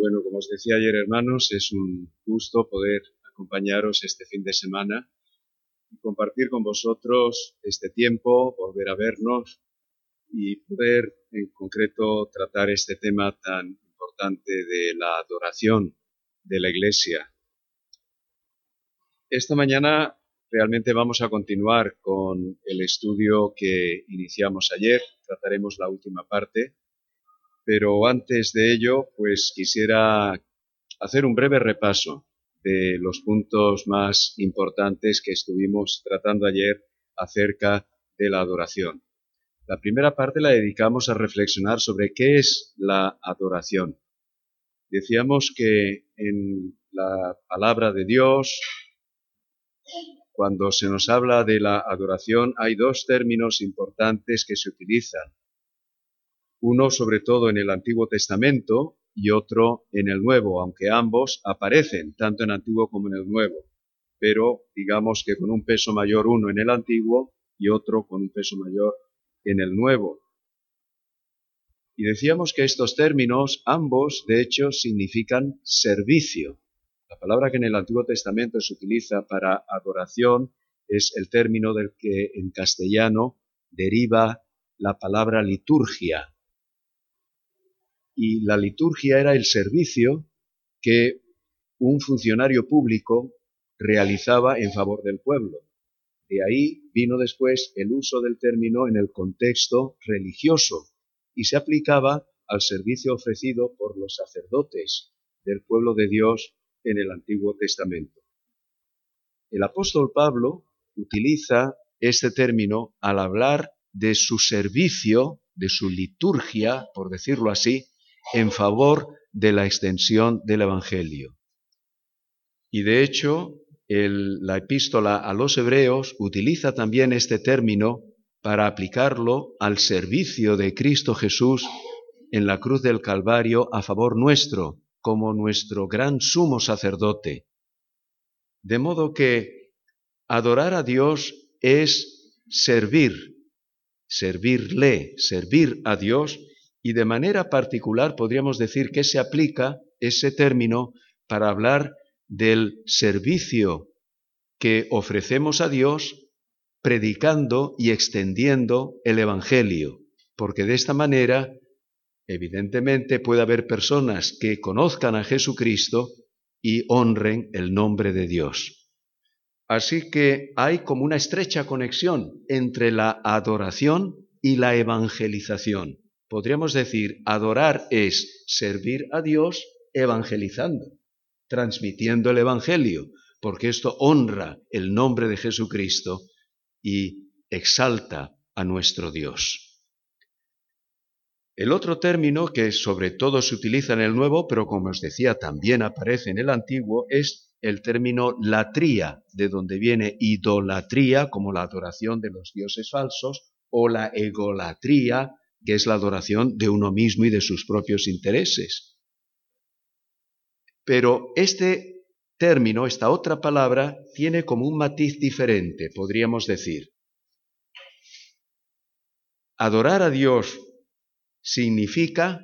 Bueno, como os decía ayer, hermanos, es un gusto poder acompañaros este fin de semana y compartir con vosotros este tiempo, volver a vernos y poder en concreto tratar este tema tan importante de la adoración de la Iglesia. Esta mañana realmente vamos a continuar con el estudio que iniciamos ayer, trataremos la última parte pero antes de ello, pues quisiera hacer un breve repaso de los puntos más importantes que estuvimos tratando ayer acerca de la adoración. La primera parte la dedicamos a reflexionar sobre qué es la adoración. Decíamos que en la palabra de Dios, cuando se nos habla de la adoración, hay dos términos importantes que se utilizan uno sobre todo en el Antiguo Testamento y otro en el Nuevo, aunque ambos aparecen tanto en Antiguo como en el Nuevo, pero digamos que con un peso mayor uno en el Antiguo y otro con un peso mayor en el Nuevo. Y decíamos que estos términos, ambos, de hecho, significan servicio. La palabra que en el Antiguo Testamento se utiliza para adoración es el término del que en castellano deriva la palabra liturgia, y la liturgia era el servicio que un funcionario público realizaba en favor del pueblo. De ahí vino después el uso del término en el contexto religioso y se aplicaba al servicio ofrecido por los sacerdotes del pueblo de Dios en el Antiguo Testamento. El apóstol Pablo utiliza este término al hablar de su servicio, de su liturgia, por decirlo así, en favor de la extensión del Evangelio. Y de hecho, la epístola a los hebreos utiliza también este término para aplicarlo al servicio de Cristo Jesús en la cruz del Calvario a favor nuestro, como nuestro gran sumo sacerdote. De modo que adorar a Dios es servir, servirle, servir a Dios y de manera particular podríamos decir que se aplica ese término para hablar del servicio que ofrecemos a Dios predicando y extendiendo el Evangelio, porque de esta manera, evidentemente, puede haber personas que conozcan a Jesucristo y honren el nombre de Dios. Así que hay como una estrecha conexión entre la adoración y la evangelización podríamos decir, adorar es servir a Dios evangelizando, transmitiendo el Evangelio, porque esto honra el nombre de Jesucristo y exalta a nuestro Dios. El otro término que sobre todo se utiliza en el Nuevo, pero como os decía también aparece en el Antiguo, es el término latría, de donde viene idolatría como la adoración de los dioses falsos, o la egolatría que es la adoración de uno mismo y de sus propios intereses. Pero este término, esta otra palabra, tiene como un matiz diferente, podríamos decir. Adorar a Dios significa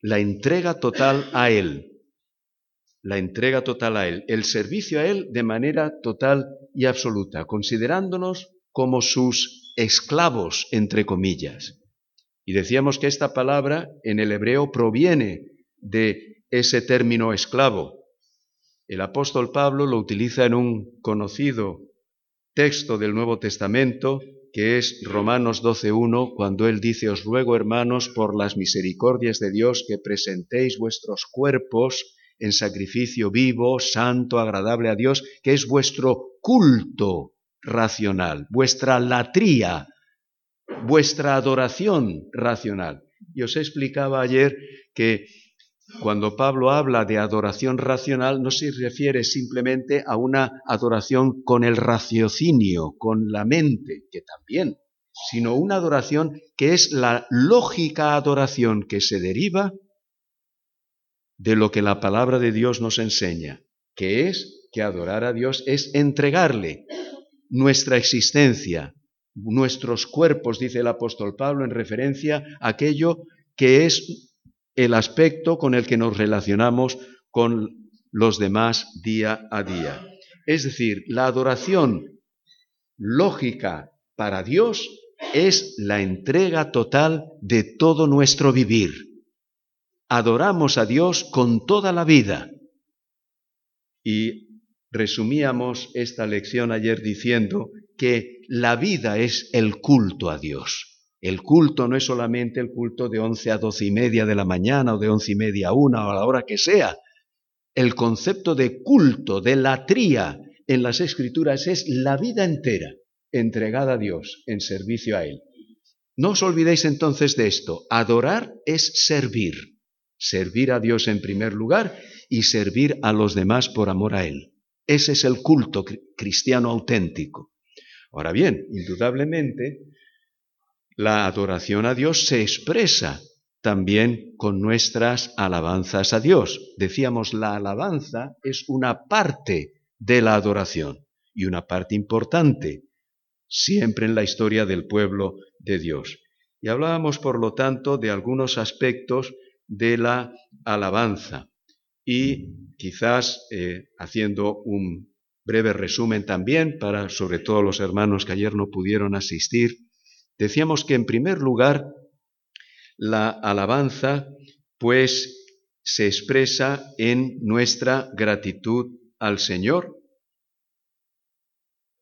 la entrega total a Él, la entrega total a Él, el servicio a Él de manera total y absoluta, considerándonos como sus esclavos, entre comillas. Y decíamos que esta palabra en el hebreo proviene de ese término esclavo. El apóstol Pablo lo utiliza en un conocido texto del Nuevo Testamento, que es Romanos 12.1, cuando él dice, Os ruego, hermanos, por las misericordias de Dios, que presentéis vuestros cuerpos en sacrificio vivo, santo, agradable a Dios, que es vuestro culto racional, vuestra latría vuestra adoración racional. Y os explicaba ayer que cuando Pablo habla de adoración racional no se refiere simplemente a una adoración con el raciocinio, con la mente, que también, sino una adoración que es la lógica adoración que se deriva de lo que la palabra de Dios nos enseña, que es que adorar a Dios es entregarle nuestra existencia, nuestros cuerpos, dice el apóstol Pablo, en referencia a aquello que es el aspecto con el que nos relacionamos con los demás día a día. Es decir, la adoración lógica para Dios es la entrega total de todo nuestro vivir. Adoramos a Dios con toda la vida. Y resumíamos esta lección ayer diciendo que la vida es el culto a Dios. El culto no es solamente el culto de once a doce y media de la mañana o de once y media a una o a la hora que sea. El concepto de culto, de latría en las escrituras es la vida entera entregada a Dios en servicio a Él. No os olvidéis entonces de esto. Adorar es servir. Servir a Dios en primer lugar y servir a los demás por amor a Él. Ese es el culto cristiano auténtico. Ahora bien, indudablemente, la adoración a Dios se expresa también con nuestras alabanzas a Dios. Decíamos, la alabanza es una parte de la adoración y una parte importante, siempre en la historia del pueblo de Dios. Y hablábamos, por lo tanto, de algunos aspectos de la alabanza y quizás eh, haciendo un breve resumen también para sobre todo los hermanos que ayer no pudieron asistir, decíamos que en primer lugar la alabanza pues se expresa en nuestra gratitud al Señor.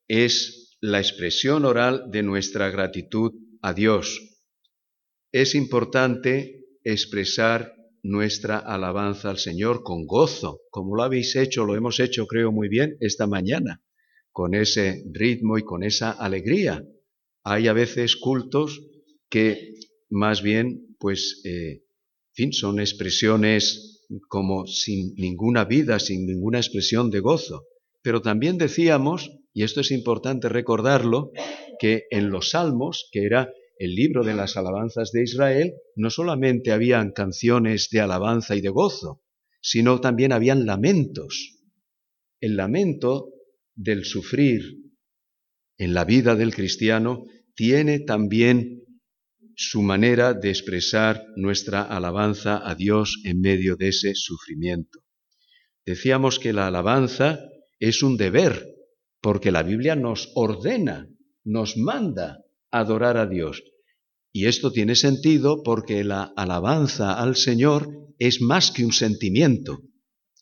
Es la expresión oral de nuestra gratitud a Dios. Es importante expresar nuestra alabanza al Señor con gozo, como lo habéis hecho, lo hemos hecho creo muy bien esta mañana, con ese ritmo y con esa alegría. Hay a veces cultos que más bien, pues, eh, fin, son expresiones como sin ninguna vida, sin ninguna expresión de gozo. Pero también decíamos, y esto es importante recordarlo, que en los salmos, que era el libro de las alabanzas de Israel, no solamente habían canciones de alabanza y de gozo, sino también habían lamentos. El lamento del sufrir en la vida del cristiano tiene también su manera de expresar nuestra alabanza a Dios en medio de ese sufrimiento. Decíamos que la alabanza es un deber, porque la Biblia nos ordena, nos manda adorar a Dios. Y esto tiene sentido porque la alabanza al Señor es más que un sentimiento.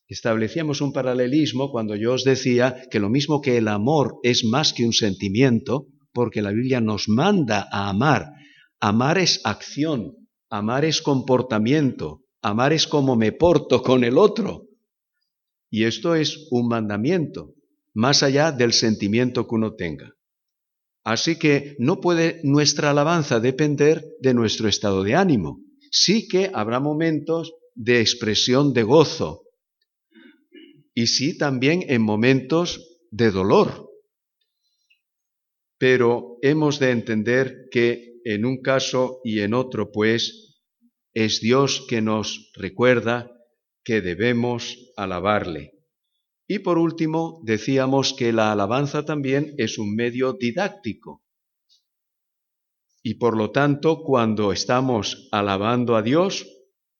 Establecíamos un paralelismo cuando yo os decía que lo mismo que el amor es más que un sentimiento, porque la Biblia nos manda a amar. Amar es acción, amar es comportamiento, amar es como me porto con el otro. Y esto es un mandamiento, más allá del sentimiento que uno tenga. Así que no puede nuestra alabanza depender de nuestro estado de ánimo. Sí que habrá momentos de expresión de gozo y sí también en momentos de dolor. Pero hemos de entender que en un caso y en otro, pues, es Dios que nos recuerda que debemos alabarle. Y por último, decíamos que la alabanza también es un medio didáctico. Y por lo tanto, cuando estamos alabando a Dios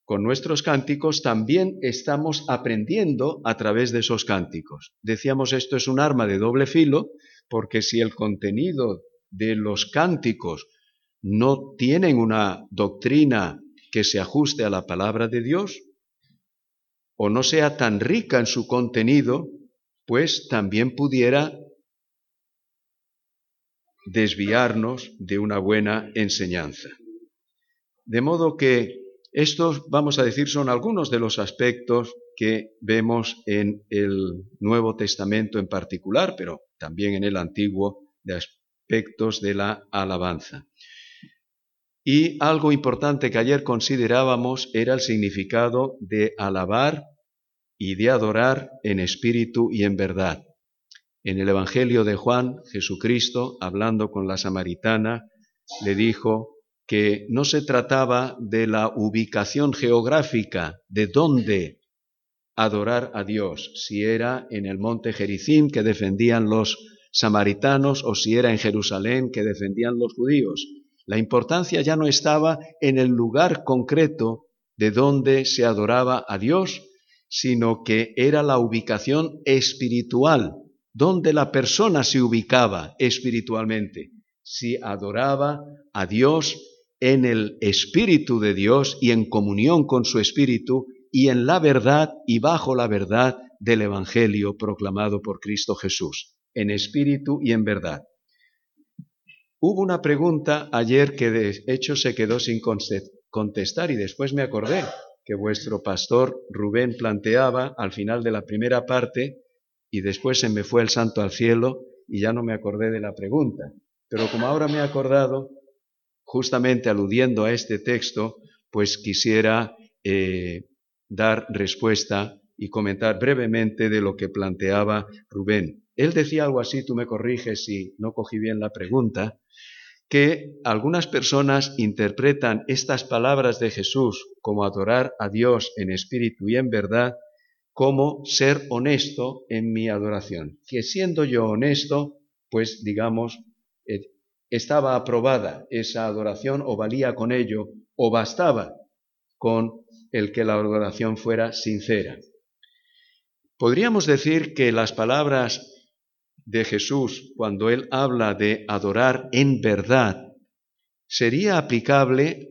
con nuestros cánticos, también estamos aprendiendo a través de esos cánticos. Decíamos esto es un arma de doble filo, porque si el contenido de los cánticos no tienen una doctrina que se ajuste a la palabra de Dios, o no sea tan rica en su contenido, pues también pudiera desviarnos de una buena enseñanza. De modo que estos, vamos a decir, son algunos de los aspectos que vemos en el Nuevo Testamento en particular, pero también en el Antiguo, de aspectos de la alabanza. Y algo importante que ayer considerábamos era el significado de alabar y de adorar en espíritu y en verdad. En el Evangelio de Juan, Jesucristo, hablando con la samaritana, le dijo que no se trataba de la ubicación geográfica, de dónde adorar a Dios, si era en el monte Jericim que defendían los samaritanos o si era en Jerusalén que defendían los judíos, la importancia ya no estaba en el lugar concreto de dónde se adoraba a Dios, sino que era la ubicación espiritual, donde la persona se ubicaba espiritualmente, si adoraba a Dios en el Espíritu de Dios y en comunión con su Espíritu y en la verdad y bajo la verdad del Evangelio proclamado por Cristo Jesús, en espíritu y en verdad. Hubo una pregunta ayer que de hecho se quedó sin contestar y después me acordé que vuestro pastor Rubén planteaba al final de la primera parte y después se me fue el santo al cielo y ya no me acordé de la pregunta. Pero como ahora me he acordado, justamente aludiendo a este texto, pues quisiera eh, dar respuesta y comentar brevemente de lo que planteaba Rubén. Él decía algo así, tú me corriges si no cogí bien la pregunta, que algunas personas interpretan estas palabras de Jesús como adorar a Dios en espíritu y en verdad, como ser honesto en mi adoración. Que siendo yo honesto, pues digamos, eh, estaba aprobada esa adoración o valía con ello o bastaba con el que la adoración fuera sincera. Podríamos decir que las palabras de Jesús cuando él habla de adorar en verdad sería aplicable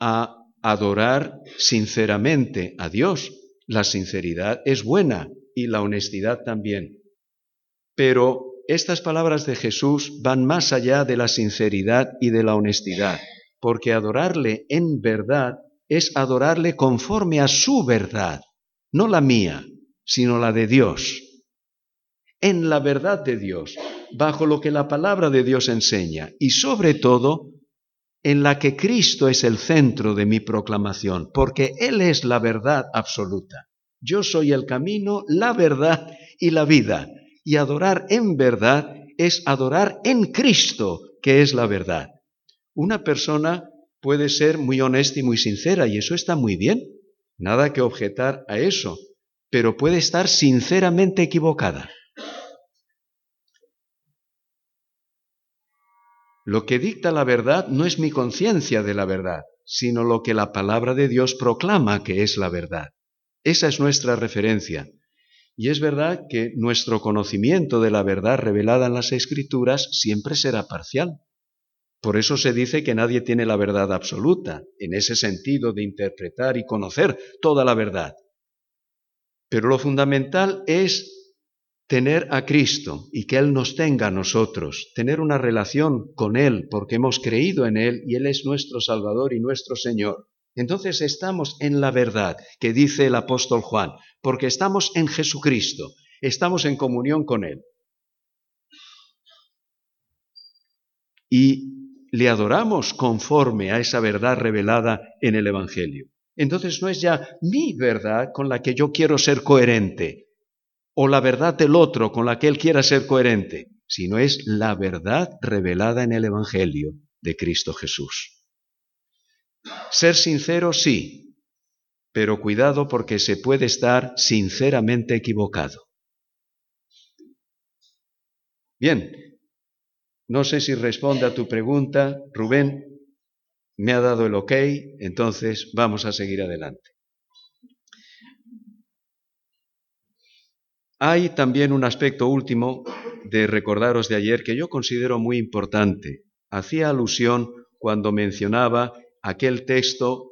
a adorar sinceramente a Dios. La sinceridad es buena y la honestidad también. Pero estas palabras de Jesús van más allá de la sinceridad y de la honestidad, porque adorarle en verdad es adorarle conforme a su verdad, no la mía, sino la de Dios. En la verdad de Dios, bajo lo que la palabra de Dios enseña y sobre todo en la que Cristo es el centro de mi proclamación, porque Él es la verdad absoluta. Yo soy el camino, la verdad y la vida. Y adorar en verdad es adorar en Cristo, que es la verdad. Una persona puede ser muy honesta y muy sincera, y eso está muy bien. Nada que objetar a eso, pero puede estar sinceramente equivocada. Lo que dicta la verdad no es mi conciencia de la verdad, sino lo que la palabra de Dios proclama que es la verdad. Esa es nuestra referencia. Y es verdad que nuestro conocimiento de la verdad revelada en las Escrituras siempre será parcial. Por eso se dice que nadie tiene la verdad absoluta, en ese sentido de interpretar y conocer toda la verdad. Pero lo fundamental es tener a Cristo y que Él nos tenga a nosotros, tener una relación con Él porque hemos creído en Él y Él es nuestro Salvador y nuestro Señor. Entonces estamos en la verdad que dice el apóstol Juan, porque estamos en Jesucristo, estamos en comunión con Él. Y le adoramos conforme a esa verdad revelada en el Evangelio. Entonces no es ya mi verdad con la que yo quiero ser coherente, o la verdad del otro con la que él quiera ser coherente, sino es la verdad revelada en el Evangelio de Cristo Jesús. Ser sincero, sí, pero cuidado porque se puede estar sinceramente equivocado. Bien, no sé si responde a tu pregunta, Rubén. Me ha dado el ok, entonces vamos a seguir adelante. Hay también un aspecto último de recordaros de ayer que yo considero muy importante. Hacía alusión cuando mencionaba aquel texto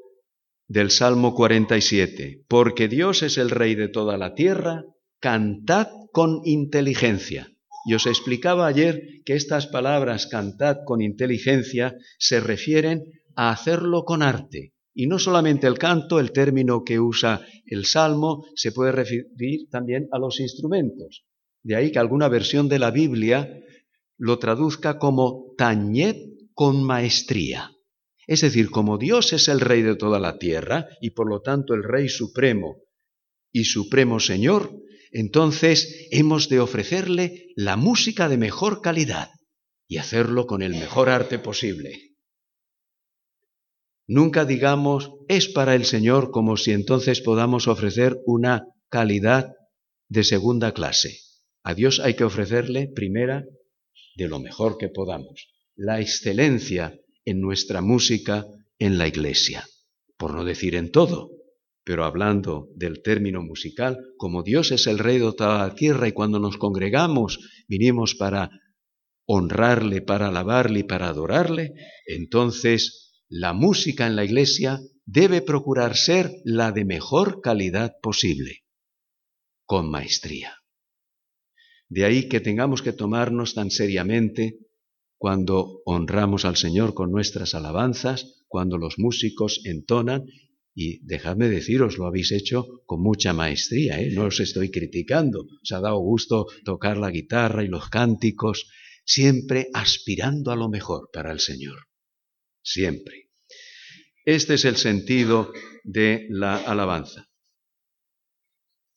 del Salmo 47, porque Dios es el Rey de toda la tierra, cantad con inteligencia. Y os explicaba ayer que estas palabras cantad con inteligencia se refieren a hacerlo con arte. Y no solamente el canto, el término que usa el Salmo, se puede referir también a los instrumentos. De ahí que alguna versión de la Biblia lo traduzca como tañed con maestría. Es decir, como Dios es el Rey de toda la tierra y por lo tanto el Rey Supremo y Supremo Señor, entonces hemos de ofrecerle la música de mejor calidad y hacerlo con el mejor arte posible. Nunca digamos es para el Señor como si entonces podamos ofrecer una calidad de segunda clase. A Dios hay que ofrecerle primera de lo mejor que podamos, la excelencia en nuestra música en la iglesia. por no decir en todo, pero hablando del término musical, como Dios es el rey de toda la tierra y cuando nos congregamos vinimos para honrarle, para alabarle y para adorarle, entonces la música en la iglesia debe procurar ser la de mejor calidad posible, con maestría. De ahí que tengamos que tomarnos tan seriamente cuando honramos al Señor con nuestras alabanzas, cuando los músicos entonan, y dejadme deciros, lo habéis hecho con mucha maestría, ¿eh? no os estoy criticando, os ha dado gusto tocar la guitarra y los cánticos, siempre aspirando a lo mejor para el Señor, siempre. Este es el sentido de la alabanza.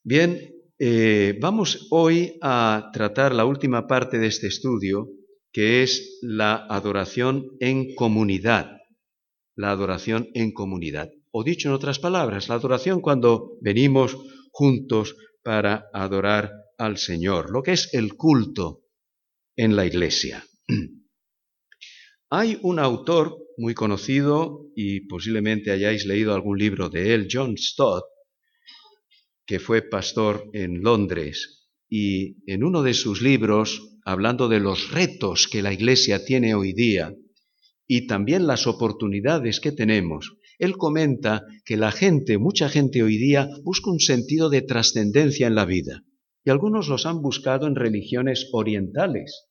Bien, eh, vamos hoy a tratar la última parte de este estudio, que es la adoración en comunidad. La adoración en comunidad. O dicho en otras palabras, la adoración cuando venimos juntos para adorar al Señor, lo que es el culto en la iglesia. Hay un autor muy conocido y posiblemente hayáis leído algún libro de él, John Stott, que fue pastor en Londres y en uno de sus libros, hablando de los retos que la Iglesia tiene hoy día y también las oportunidades que tenemos, él comenta que la gente, mucha gente hoy día, busca un sentido de trascendencia en la vida y algunos los han buscado en religiones orientales.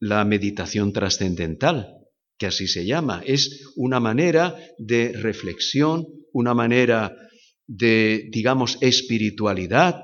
La meditación trascendental, que así se llama, es una manera de reflexión, una manera de, digamos, espiritualidad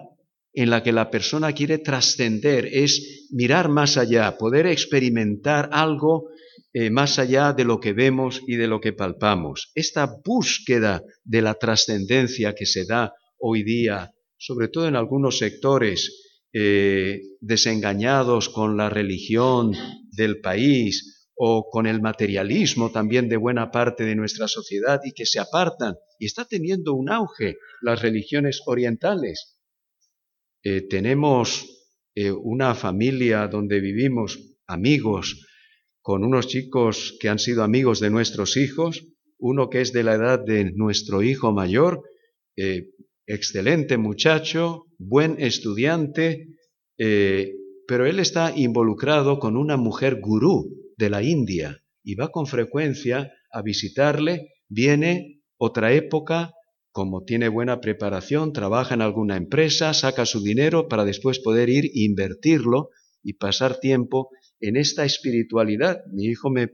en la que la persona quiere trascender, es mirar más allá, poder experimentar algo eh, más allá de lo que vemos y de lo que palpamos. Esta búsqueda de la trascendencia que se da hoy día, sobre todo en algunos sectores eh, desengañados con la religión del país, o con el materialismo también de buena parte de nuestra sociedad y que se apartan. Y está teniendo un auge las religiones orientales. Eh, tenemos eh, una familia donde vivimos amigos con unos chicos que han sido amigos de nuestros hijos, uno que es de la edad de nuestro hijo mayor, excelente muchacho, buen estudiante, pero él está involucrado con una mujer gurú, de la India y va con frecuencia a visitarle, viene otra época, como tiene buena preparación, trabaja en alguna empresa, saca su dinero para después poder ir e invertirlo y pasar tiempo en esta espiritualidad. Mi hijo me,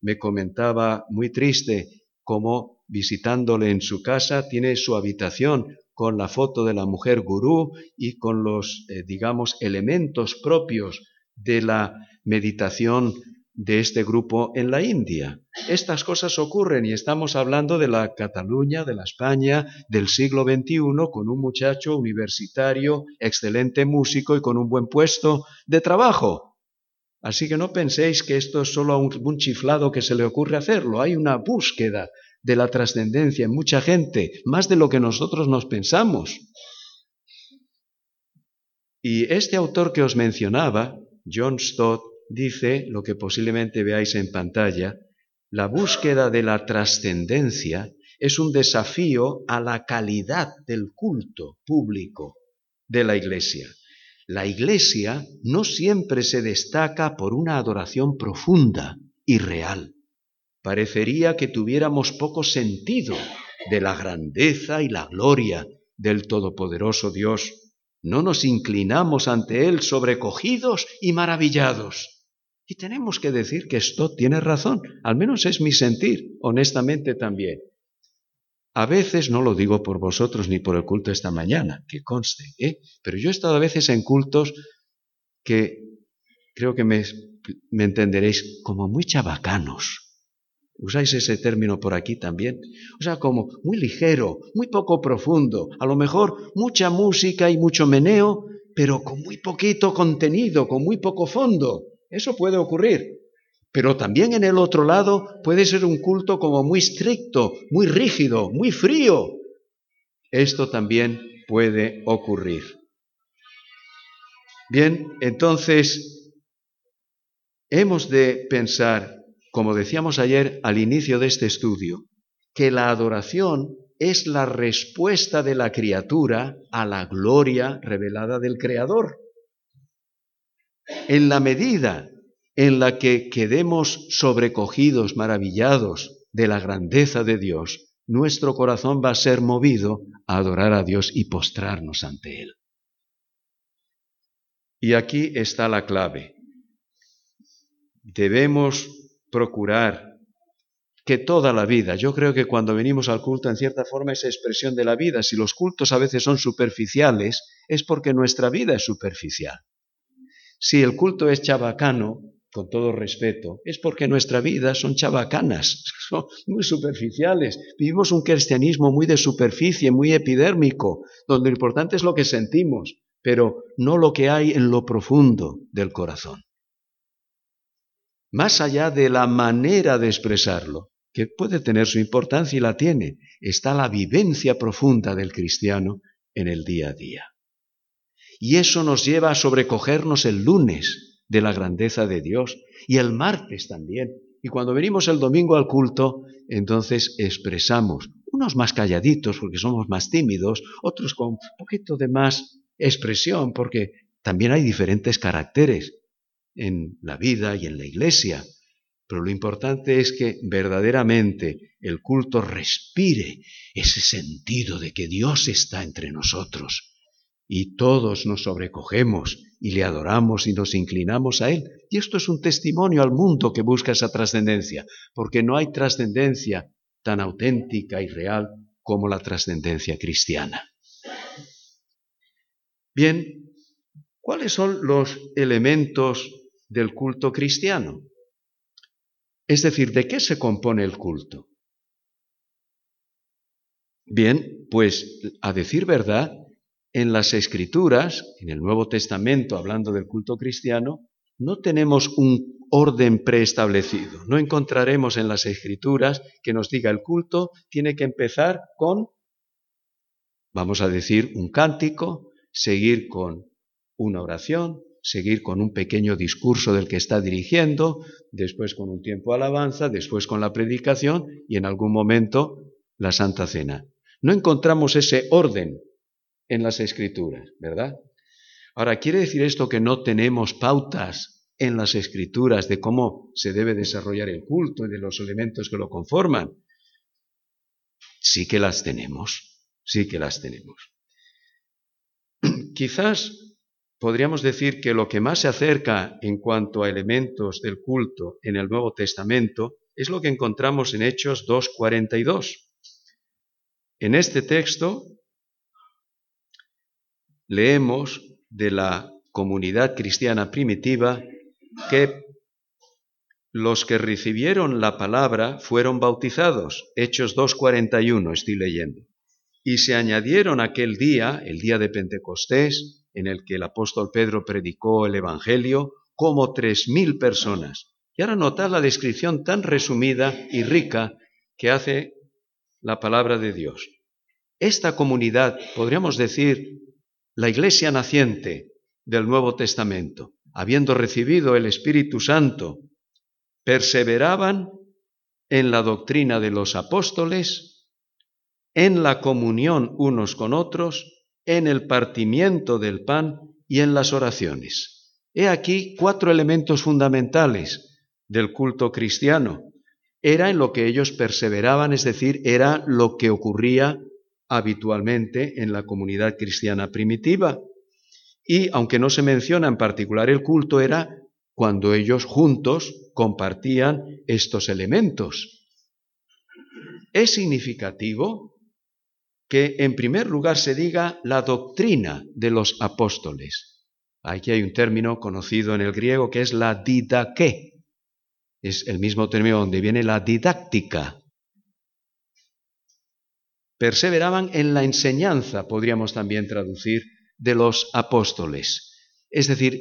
me comentaba muy triste cómo visitándole en su casa tiene su habitación con la foto de la mujer gurú y con los, eh, digamos, elementos propios de la meditación de este grupo en la India. Estas cosas ocurren y estamos hablando de la Cataluña, de la España del siglo XXI, con un muchacho universitario, excelente músico y con un buen puesto de trabajo. Así que no penséis que esto es solo un, un chiflado que se le ocurre hacerlo. Hay una búsqueda de la trascendencia en mucha gente, más de lo que nosotros nos pensamos. Y este autor que os mencionaba, John Stott, dice lo que posiblemente veáis en pantalla, la búsqueda de la trascendencia es un desafío a la calidad del culto público de la Iglesia. La Iglesia no siempre se destaca por una adoración profunda y real. Parecería que tuviéramos poco sentido de la grandeza y la gloria del Todopoderoso Dios. No nos inclinamos ante Él sobrecogidos y maravillados. Y tenemos que decir que esto tiene razón, al menos es mi sentir, honestamente también. A veces, no lo digo por vosotros ni por el culto esta mañana, que conste, ¿eh? pero yo he estado a veces en cultos que creo que me, me entenderéis como muy chabacanos. Usáis ese término por aquí también. O sea, como muy ligero, muy poco profundo. A lo mejor mucha música y mucho meneo, pero con muy poquito contenido, con muy poco fondo. Eso puede ocurrir. Pero también en el otro lado puede ser un culto como muy estricto, muy rígido, muy frío. Esto también puede ocurrir. Bien, entonces hemos de pensar como decíamos ayer al inicio de este estudio, que la adoración es la respuesta de la criatura a la gloria revelada del Creador. En la medida en la que quedemos sobrecogidos, maravillados de la grandeza de Dios, nuestro corazón va a ser movido a adorar a Dios y postrarnos ante Él. Y aquí está la clave. Debemos procurar que toda la vida, yo creo que cuando venimos al culto en cierta forma es expresión de la vida, si los cultos a veces son superficiales, es porque nuestra vida es superficial. Si el culto es chabacano, con todo respeto, es porque nuestra vida son chabacanas, son muy superficiales. Vivimos un cristianismo muy de superficie, muy epidérmico, donde lo importante es lo que sentimos, pero no lo que hay en lo profundo del corazón. Más allá de la manera de expresarlo, que puede tener su importancia y la tiene, está la vivencia profunda del cristiano en el día a día. Y eso nos lleva a sobrecogernos el lunes de la grandeza de Dios y el martes también. Y cuando venimos el domingo al culto, entonces expresamos, unos más calladitos porque somos más tímidos, otros con un poquito de más expresión porque también hay diferentes caracteres en la vida y en la iglesia. Pero lo importante es que verdaderamente el culto respire ese sentido de que Dios está entre nosotros y todos nos sobrecogemos y le adoramos y nos inclinamos a Él. Y esto es un testimonio al mundo que busca esa trascendencia, porque no hay trascendencia tan auténtica y real como la trascendencia cristiana. Bien, ¿cuáles son los elementos del culto cristiano? Es decir, ¿de qué se compone el culto? Bien, pues a decir verdad, en las escrituras, en el Nuevo Testamento, hablando del culto cristiano, no tenemos un orden preestablecido. No encontraremos en las escrituras que nos diga el culto tiene que empezar con, vamos a decir, un cántico, seguir con una oración, seguir con un pequeño discurso del que está dirigiendo, después con un tiempo alabanza, después con la predicación y en algún momento la Santa Cena. No encontramos ese orden en las escrituras, ¿verdad? Ahora, ¿quiere decir esto que no tenemos pautas en las escrituras de cómo se debe desarrollar el culto y de los elementos que lo conforman? Sí que las tenemos, sí que las tenemos. Quizás podríamos decir que lo que más se acerca en cuanto a elementos del culto en el Nuevo Testamento es lo que encontramos en Hechos 2.42. En este texto leemos de la comunidad cristiana primitiva que los que recibieron la palabra fueron bautizados. Hechos 2.41 estoy leyendo. Y se añadieron aquel día, el día de Pentecostés, en el que el apóstol Pedro predicó el Evangelio, como tres mil personas. Y ahora notad la descripción tan resumida y rica que hace la palabra de Dios. Esta comunidad, podríamos decir, la iglesia naciente del Nuevo Testamento, habiendo recibido el Espíritu Santo, perseveraban en la doctrina de los apóstoles, en la comunión unos con otros, en el partimiento del pan y en las oraciones. He aquí cuatro elementos fundamentales del culto cristiano. Era en lo que ellos perseveraban, es decir, era lo que ocurría habitualmente en la comunidad cristiana primitiva. Y aunque no se menciona en particular el culto, era cuando ellos juntos compartían estos elementos. Es significativo que en primer lugar se diga la doctrina de los apóstoles. Aquí hay un término conocido en el griego que es la didaqué. Es el mismo término donde viene la didáctica, perseveraban en la enseñanza, podríamos también traducir, de los apóstoles. Es decir,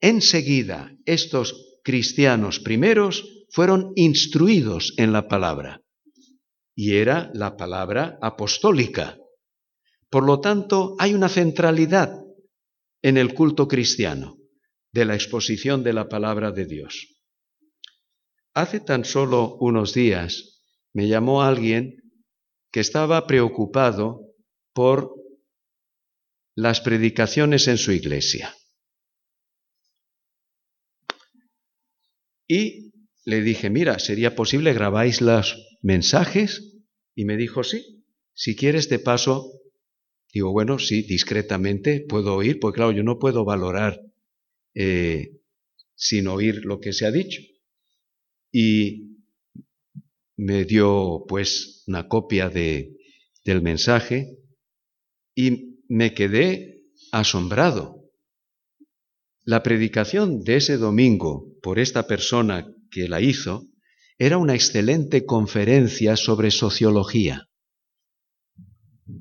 enseguida estos cristianos primeros fueron instruidos en la palabra. Y era la palabra apostólica. Por lo tanto, hay una centralidad en el culto cristiano de la exposición de la palabra de Dios. Hace tan solo unos días me llamó alguien que estaba preocupado por las predicaciones en su iglesia. Y le dije, mira, ¿sería posible grabáis los mensajes? Y me dijo, sí, si quieres de paso, digo, bueno, sí, discretamente puedo oír, porque claro, yo no puedo valorar eh, sin oír lo que se ha dicho. Y me dio pues una copia de, del mensaje y me quedé asombrado. La predicación de ese domingo por esta persona que la hizo era una excelente conferencia sobre sociología.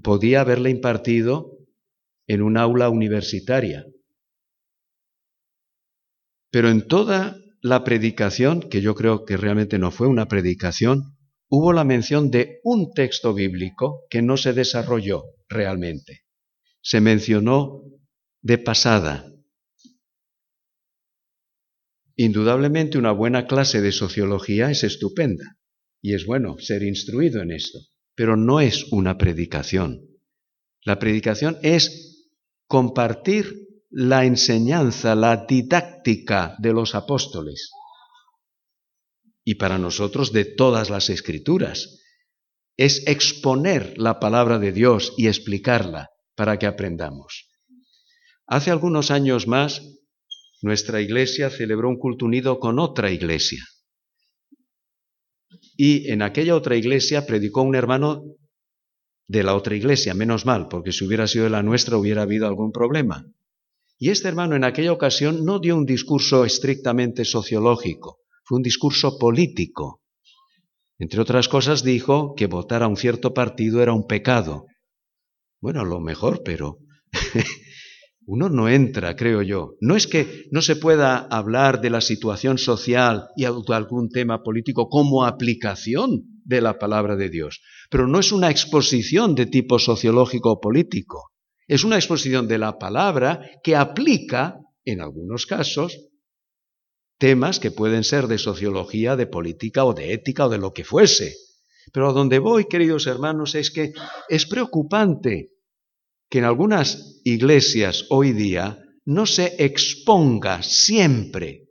Podía haberla impartido en un aula universitaria. Pero en toda la predicación, que yo creo que realmente no fue una predicación, hubo la mención de un texto bíblico que no se desarrolló realmente. Se mencionó de pasada. Indudablemente una buena clase de sociología es estupenda y es bueno ser instruido en esto, pero no es una predicación. La predicación es compartir la enseñanza, la didáctica de los apóstoles y para nosotros de todas las escrituras. Es exponer la palabra de Dios y explicarla para que aprendamos. Hace algunos años más, nuestra iglesia celebró un culto unido con otra iglesia. Y en aquella otra iglesia predicó un hermano de la otra iglesia, menos mal, porque si hubiera sido de la nuestra hubiera habido algún problema. Y este hermano en aquella ocasión no dio un discurso estrictamente sociológico, fue un discurso político. Entre otras cosas dijo que votar a un cierto partido era un pecado. Bueno, a lo mejor, pero uno no entra, creo yo. No es que no se pueda hablar de la situación social y de algún tema político como aplicación de la palabra de Dios, pero no es una exposición de tipo sociológico o político. Es una exposición de la palabra que aplica, en algunos casos, temas que pueden ser de sociología, de política o de ética o de lo que fuese. Pero a donde voy, queridos hermanos, es que es preocupante que en algunas iglesias hoy día no se exponga siempre,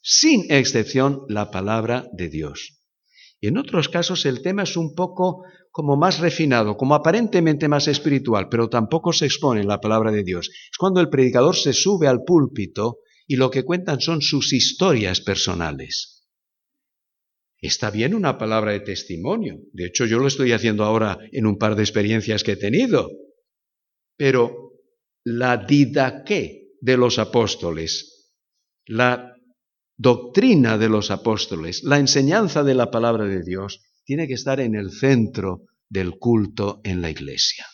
sin excepción, la palabra de Dios. Y en otros casos el tema es un poco como más refinado, como aparentemente más espiritual, pero tampoco se expone la palabra de Dios. Es cuando el predicador se sube al púlpito y lo que cuentan son sus historias personales. Está bien una palabra de testimonio. De hecho, yo lo estoy haciendo ahora en un par de experiencias que he tenido. Pero la didaqué de los apóstoles, la doctrina de los apóstoles, la enseñanza de la palabra de Dios, tiene que estar en el centro del culto en la iglesia.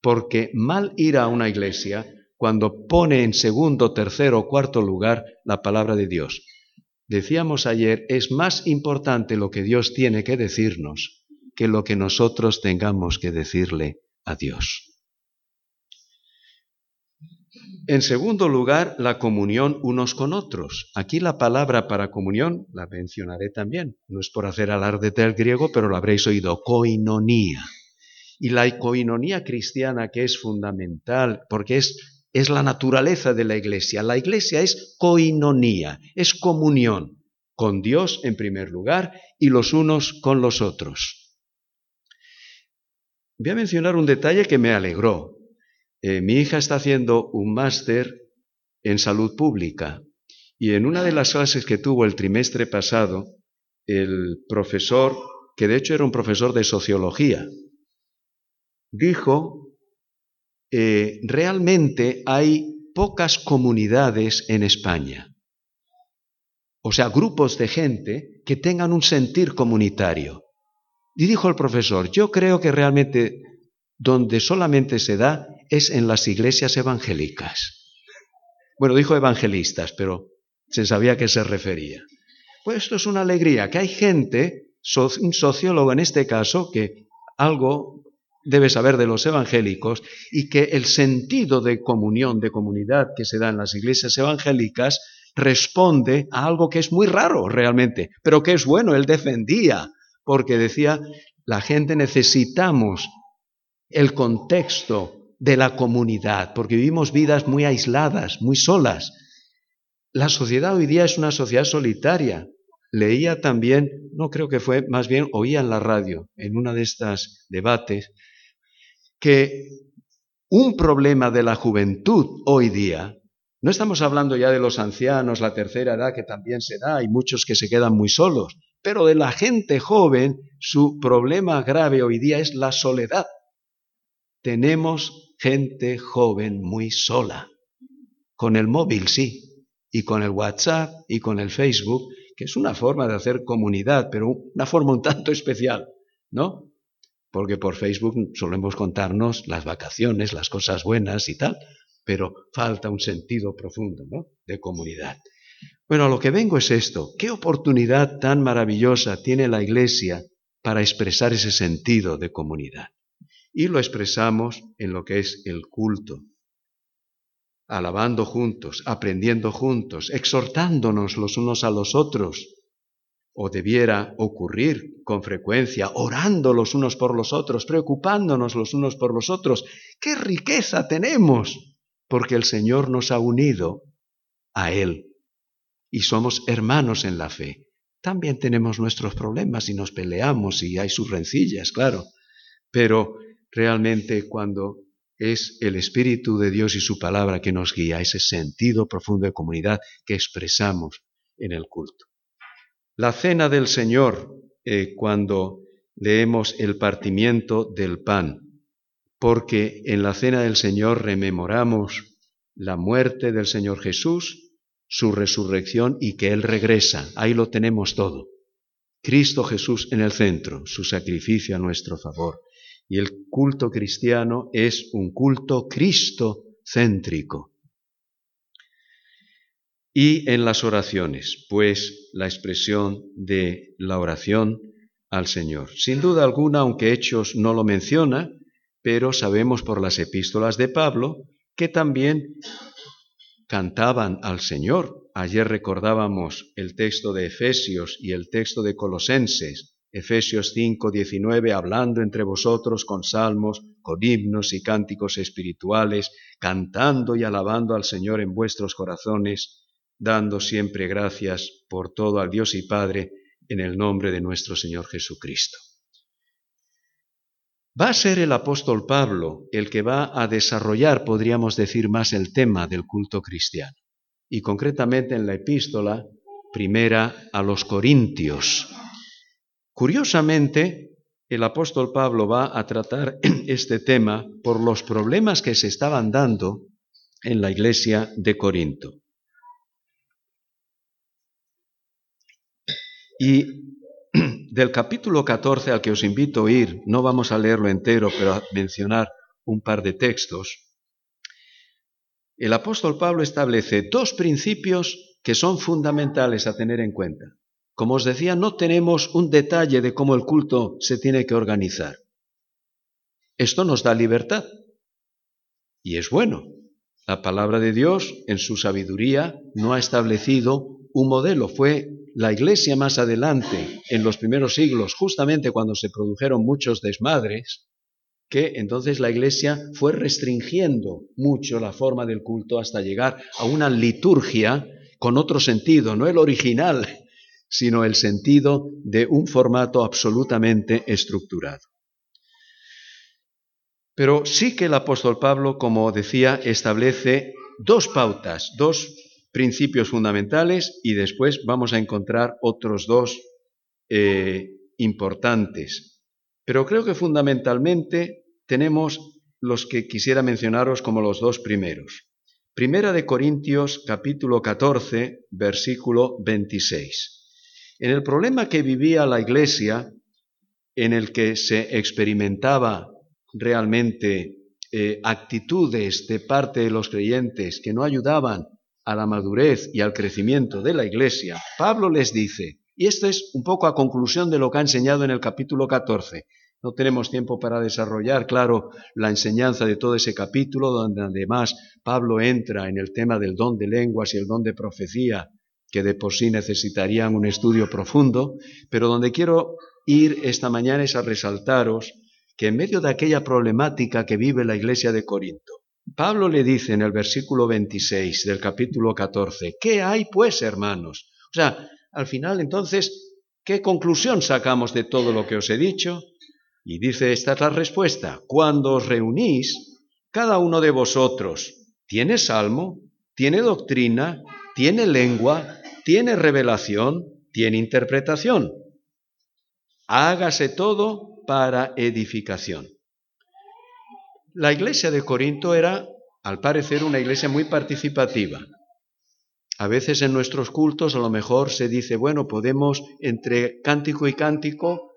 Porque mal ir a una iglesia cuando pone en segundo, tercero o cuarto lugar la palabra de Dios. Decíamos ayer, es más importante lo que Dios tiene que decirnos que lo que nosotros tengamos que decirle a Dios. En segundo lugar, la comunión unos con otros. Aquí la palabra para comunión la mencionaré también. No es por hacer alarde del griego, pero lo habréis oído, koinonía. Y la koinonía cristiana que es fundamental, porque es es la naturaleza de la iglesia. La iglesia es coinonía, es comunión con Dios en primer lugar y los unos con los otros. Voy a mencionar un detalle que me alegró. Eh, mi hija está haciendo un máster en salud pública y en una de las clases que tuvo el trimestre pasado, el profesor, que de hecho era un profesor de sociología, dijo eh, realmente hay pocas comunidades en España. O sea, grupos de gente que tengan un sentir comunitario. Y dijo el profesor, yo creo que realmente donde solamente se da es en las iglesias evangélicas. Bueno, dijo evangelistas, pero se sabía a qué se refería. Pues esto es una alegría, que hay gente, un sociólogo en este caso, que algo debe saber de los evangélicos y que el sentido de comunión, de comunidad que se da en las iglesias evangélicas, responde a algo que es muy raro realmente, pero que es bueno. Él defendía, porque decía, la gente necesitamos el contexto de la comunidad, porque vivimos vidas muy aisladas, muy solas. La sociedad hoy día es una sociedad solitaria. Leía también, no creo que fue, más bien oía en la radio, en una de estas debates, que un problema de la juventud hoy día, no estamos hablando ya de los ancianos, la tercera edad que también se da, hay muchos que se quedan muy solos, pero de la gente joven, su problema grave hoy día es la soledad. Tenemos gente joven muy sola, con el móvil sí, y con el WhatsApp y con el Facebook, que es una forma de hacer comunidad, pero una forma un tanto especial, ¿no? Porque por Facebook solemos contarnos las vacaciones, las cosas buenas y tal, pero falta un sentido profundo, ¿no? De comunidad. Bueno, a lo que vengo es esto. ¿Qué oportunidad tan maravillosa tiene la Iglesia para expresar ese sentido de comunidad? Y lo expresamos en lo que es el culto, alabando juntos, aprendiendo juntos, exhortándonos los unos a los otros, o debiera ocurrir con frecuencia, orando los unos por los otros, preocupándonos los unos por los otros. ¡Qué riqueza tenemos! Porque el Señor nos ha unido a Él y somos hermanos en la fe. También tenemos nuestros problemas y nos peleamos y hay sus rencillas, claro, pero realmente cuando es el Espíritu de Dios y su palabra que nos guía, ese sentido profundo de comunidad que expresamos en el culto. La cena del Señor, eh, cuando leemos el partimiento del pan, porque en la cena del Señor rememoramos la muerte del Señor Jesús, su resurrección y que Él regresa. Ahí lo tenemos todo. Cristo Jesús en el centro, su sacrificio a nuestro favor. Y el culto cristiano es un culto cristocéntrico. Y en las oraciones, pues la expresión de la oración al Señor. Sin duda alguna, aunque Hechos no lo menciona, pero sabemos por las epístolas de Pablo que también cantaban al Señor. Ayer recordábamos el texto de Efesios y el texto de Colosenses, Efesios 5, 19, hablando entre vosotros con salmos, con himnos y cánticos espirituales, cantando y alabando al Señor en vuestros corazones, dando siempre gracias por todo al Dios y Padre en el nombre de nuestro Señor Jesucristo. Va a ser el apóstol Pablo el que va a desarrollar, podríamos decir, más el tema del culto cristiano, y concretamente en la epístola primera a los Corintios, Curiosamente, el apóstol Pablo va a tratar este tema por los problemas que se estaban dando en la iglesia de Corinto. Y del capítulo 14 al que os invito a ir, no vamos a leerlo entero, pero a mencionar un par de textos, el apóstol Pablo establece dos principios que son fundamentales a tener en cuenta. Como os decía, no tenemos un detalle de cómo el culto se tiene que organizar. Esto nos da libertad. Y es bueno. La palabra de Dios, en su sabiduría, no ha establecido un modelo. Fue la iglesia más adelante, en los primeros siglos, justamente cuando se produjeron muchos desmadres, que entonces la iglesia fue restringiendo mucho la forma del culto hasta llegar a una liturgia con otro sentido, no el original sino el sentido de un formato absolutamente estructurado. Pero sí que el apóstol Pablo, como decía, establece dos pautas, dos principios fundamentales y después vamos a encontrar otros dos eh, importantes. Pero creo que fundamentalmente tenemos los que quisiera mencionaros como los dos primeros. Primera de Corintios capítulo 14, versículo 26. En el problema que vivía la Iglesia, en el que se experimentaba realmente eh, actitudes de parte de los creyentes que no ayudaban a la madurez y al crecimiento de la Iglesia, Pablo les dice, y esto es un poco a conclusión de lo que ha enseñado en el capítulo 14, no tenemos tiempo para desarrollar, claro, la enseñanza de todo ese capítulo, donde además Pablo entra en el tema del don de lenguas y el don de profecía, que de por sí necesitarían un estudio profundo, pero donde quiero ir esta mañana es a resaltaros que en medio de aquella problemática que vive la iglesia de Corinto, Pablo le dice en el versículo 26 del capítulo 14, ¿qué hay pues, hermanos? O sea, al final entonces, ¿qué conclusión sacamos de todo lo que os he dicho? Y dice, esta es la respuesta, cuando os reunís, cada uno de vosotros tiene salmo, tiene doctrina, tiene lengua, tiene revelación, tiene interpretación. Hágase todo para edificación. La iglesia de Corinto era, al parecer, una iglesia muy participativa. A veces en nuestros cultos a lo mejor se dice, bueno, podemos entre cántico y cántico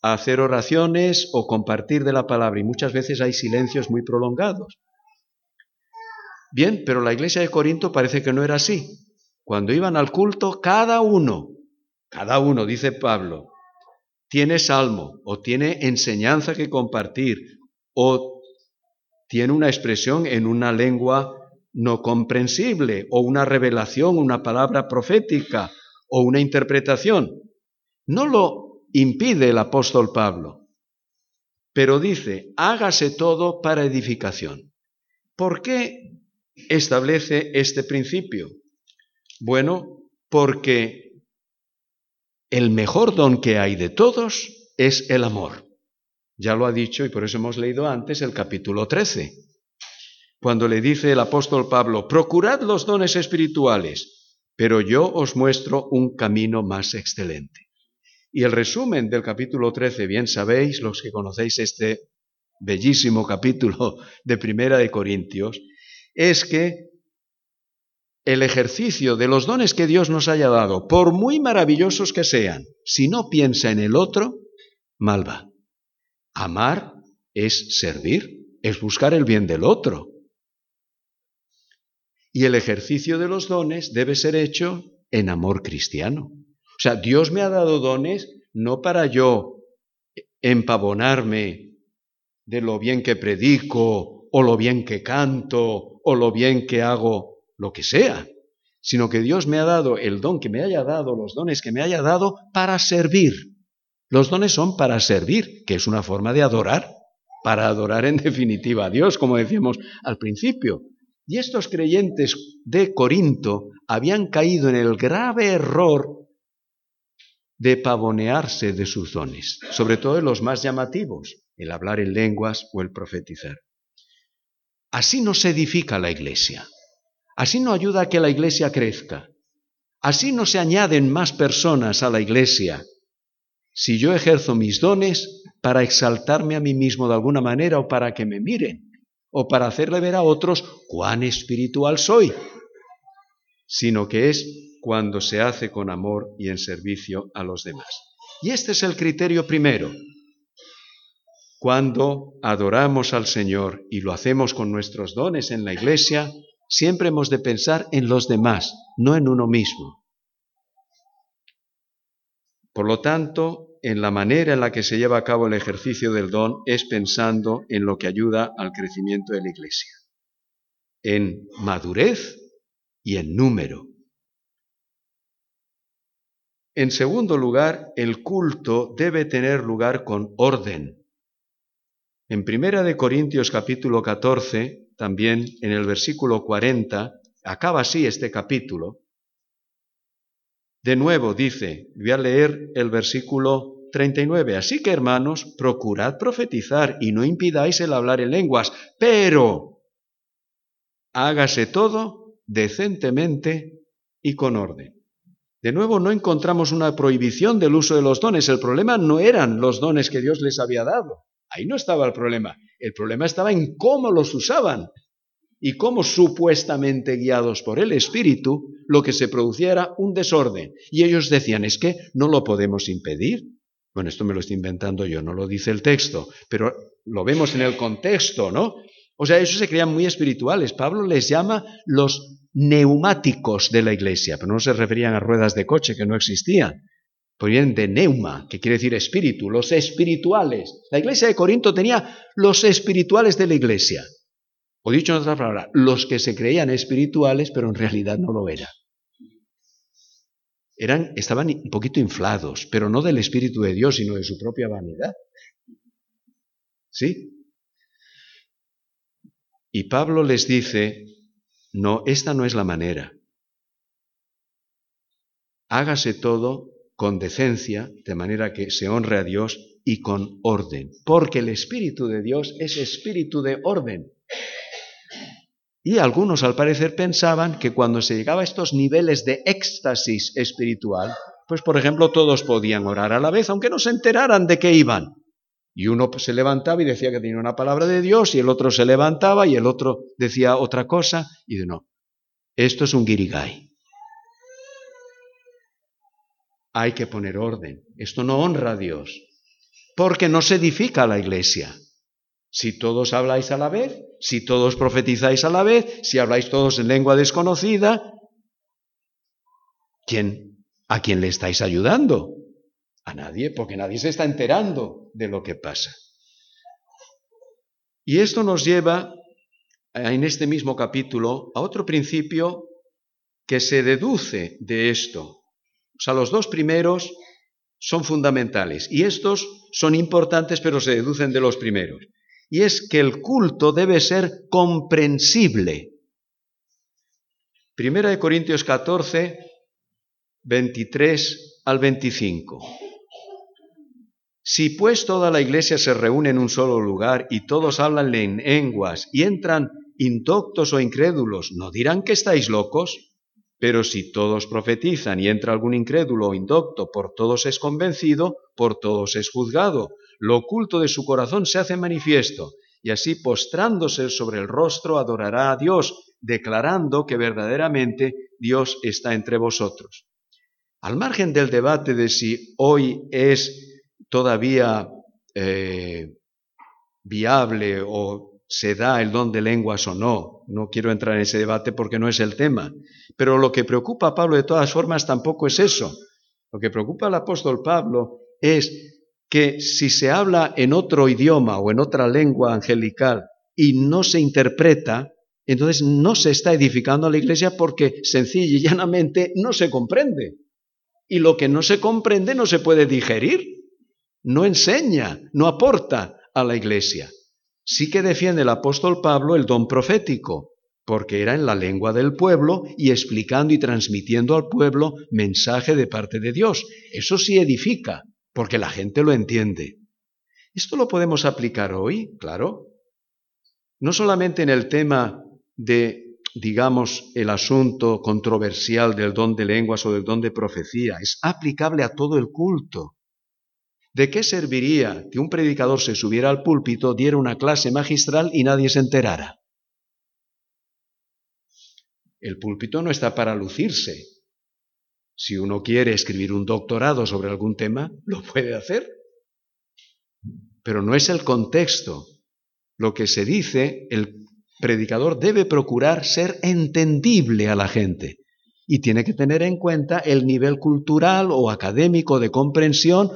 hacer oraciones o compartir de la palabra y muchas veces hay silencios muy prolongados. Bien, pero la iglesia de Corinto parece que no era así. Cuando iban al culto, cada uno, cada uno, dice Pablo, tiene salmo o tiene enseñanza que compartir o tiene una expresión en una lengua no comprensible o una revelación, una palabra profética o una interpretación. No lo impide el apóstol Pablo, pero dice, hágase todo para edificación. ¿Por qué establece este principio? Bueno, porque el mejor don que hay de todos es el amor. Ya lo ha dicho y por eso hemos leído antes el capítulo 13, cuando le dice el apóstol Pablo, procurad los dones espirituales, pero yo os muestro un camino más excelente. Y el resumen del capítulo 13, bien sabéis, los que conocéis este bellísimo capítulo de Primera de Corintios, es que el ejercicio de los dones que Dios nos haya dado, por muy maravillosos que sean, si no piensa en el otro, mal va. Amar es servir, es buscar el bien del otro. Y el ejercicio de los dones debe ser hecho en amor cristiano. O sea, Dios me ha dado dones no para yo empavonarme de lo bien que predico o lo bien que canto o lo bien que hago lo que sea, sino que Dios me ha dado el don que me haya dado, los dones que me haya dado para servir. Los dones son para servir, que es una forma de adorar, para adorar en definitiva a Dios, como decíamos al principio. Y estos creyentes de Corinto habían caído en el grave error de pavonearse de sus dones, sobre todo en los más llamativos, el hablar en lenguas o el profetizar. Así no se edifica la iglesia, así no ayuda a que la iglesia crezca, así no se añaden más personas a la iglesia, si yo ejerzo mis dones para exaltarme a mí mismo de alguna manera o para que me miren o para hacerle ver a otros cuán espiritual soy, sino que es cuando se hace con amor y en servicio a los demás. Y este es el criterio primero. Cuando adoramos al Señor y lo hacemos con nuestros dones en la iglesia, siempre hemos de pensar en los demás, no en uno mismo. Por lo tanto, en la manera en la que se lleva a cabo el ejercicio del don es pensando en lo que ayuda al crecimiento de la Iglesia, en madurez y en número. En segundo lugar, el culto debe tener lugar con orden. En Primera de Corintios capítulo 14, también en el versículo 40, acaba así este capítulo, de nuevo dice, voy a leer el versículo 39. Así que, hermanos, procurad profetizar y no impidáis el hablar en lenguas, pero hágase todo decentemente y con orden. De nuevo, no encontramos una prohibición del uso de los dones. El problema no eran los dones que Dios les había dado. Ahí no estaba el problema. El problema estaba en cómo los usaban y cómo supuestamente guiados por el Espíritu, lo que se producía era un desorden. Y ellos decían, es que no lo podemos impedir. Bueno, esto me lo estoy inventando yo, no lo dice el texto, pero lo vemos en el contexto, ¿no? O sea, ellos se creían muy espirituales. Pablo les llama los neumáticos de la iglesia, pero no se referían a ruedas de coche que no existían. Provienen de neuma, que quiere decir espíritu, los espirituales. La iglesia de Corinto tenía los espirituales de la iglesia. O dicho en otra palabra, los que se creían espirituales, pero en realidad no lo eran. eran, estaban un poquito inflados, pero no del Espíritu de Dios, sino de su propia vanidad. ¿Sí? Y Pablo les dice, no, esta no es la manera. Hágase todo con decencia, de manera que se honre a Dios y con orden, porque el Espíritu de Dios es espíritu de orden. Y algunos al parecer pensaban que cuando se llegaba a estos niveles de éxtasis espiritual, pues por ejemplo todos podían orar a la vez, aunque no se enteraran de qué iban. Y uno se levantaba y decía que tenía una palabra de Dios, y el otro se levantaba y el otro decía otra cosa, y de no. Esto es un guirigay. Hay que poner orden. Esto no honra a Dios, porque no se edifica la iglesia. Si todos habláis a la vez, si todos profetizáis a la vez, si habláis todos en lengua desconocida, ¿quién, ¿a quién le estáis ayudando? A nadie, porque nadie se está enterando de lo que pasa. Y esto nos lleva en este mismo capítulo a otro principio que se deduce de esto. O sea, los dos primeros son fundamentales y estos son importantes pero se deducen de los primeros y es que el culto debe ser comprensible. Primera de Corintios 14, 23 al 25. Si pues toda la iglesia se reúne en un solo lugar y todos hablan en lenguas y entran indoctos o incrédulos, ¿no dirán que estáis locos? Pero si todos profetizan y entra algún incrédulo o indocto, por todos es convencido, por todos es juzgado lo oculto de su corazón se hace manifiesto, y así postrándose sobre el rostro adorará a Dios, declarando que verdaderamente Dios está entre vosotros. Al margen del debate de si hoy es todavía eh, viable o se da el don de lenguas o no, no quiero entrar en ese debate porque no es el tema, pero lo que preocupa a Pablo de todas formas tampoco es eso. Lo que preocupa al apóstol Pablo es que si se habla en otro idioma o en otra lengua angelical y no se interpreta, entonces no se está edificando a la iglesia porque sencilla y llanamente no se comprende. Y lo que no se comprende no se puede digerir, no enseña, no aporta a la iglesia. Sí que defiende el apóstol Pablo el don profético, porque era en la lengua del pueblo y explicando y transmitiendo al pueblo mensaje de parte de Dios. Eso sí edifica, porque la gente lo entiende. ¿Esto lo podemos aplicar hoy? Claro. No solamente en el tema de, digamos, el asunto controversial del don de lenguas o del don de profecía, es aplicable a todo el culto. ¿De qué serviría que un predicador se subiera al púlpito, diera una clase magistral y nadie se enterara? El púlpito no está para lucirse, si uno quiere escribir un doctorado sobre algún tema, lo puede hacer. Pero no es el contexto. Lo que se dice, el predicador debe procurar ser entendible a la gente y tiene que tener en cuenta el nivel cultural o académico de comprensión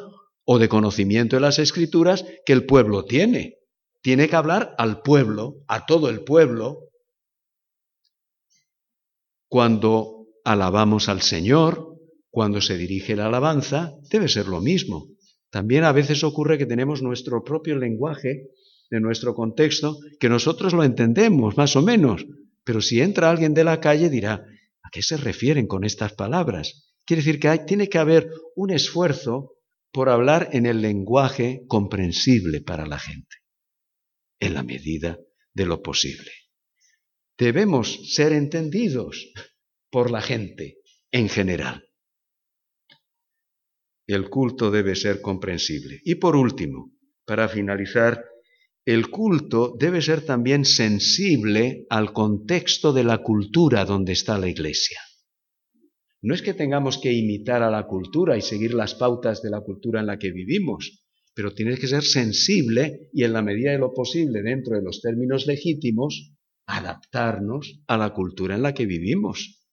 o de conocimiento de las escrituras que el pueblo tiene. Tiene que hablar al pueblo, a todo el pueblo. Cuando alabamos al Señor, cuando se dirige la alabanza, debe ser lo mismo. También a veces ocurre que tenemos nuestro propio lenguaje de nuestro contexto, que nosotros lo entendemos más o menos, pero si entra alguien de la calle dirá, ¿a qué se refieren con estas palabras? Quiere decir que hay, tiene que haber un esfuerzo por hablar en el lenguaje comprensible para la gente, en la medida de lo posible. Debemos ser entendidos por la gente en general el culto debe ser comprensible. Y por último, para finalizar, el culto debe ser también sensible al contexto de la cultura donde está la iglesia. No es que tengamos que imitar a la cultura y seguir las pautas de la cultura en la que vivimos, pero tiene que ser sensible y en la medida de lo posible, dentro de los términos legítimos, adaptarnos a la cultura en la que vivimos.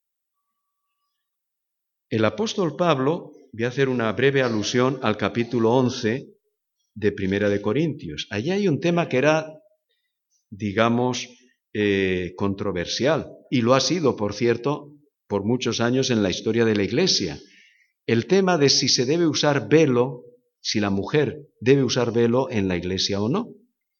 El apóstol Pablo voy a hacer una breve alusión al capítulo 11 de Primera de Corintios. Allí hay un tema que era, digamos, eh, controversial, y lo ha sido, por cierto, por muchos años en la historia de la Iglesia, el tema de si se debe usar velo, si la mujer debe usar velo en la iglesia o no.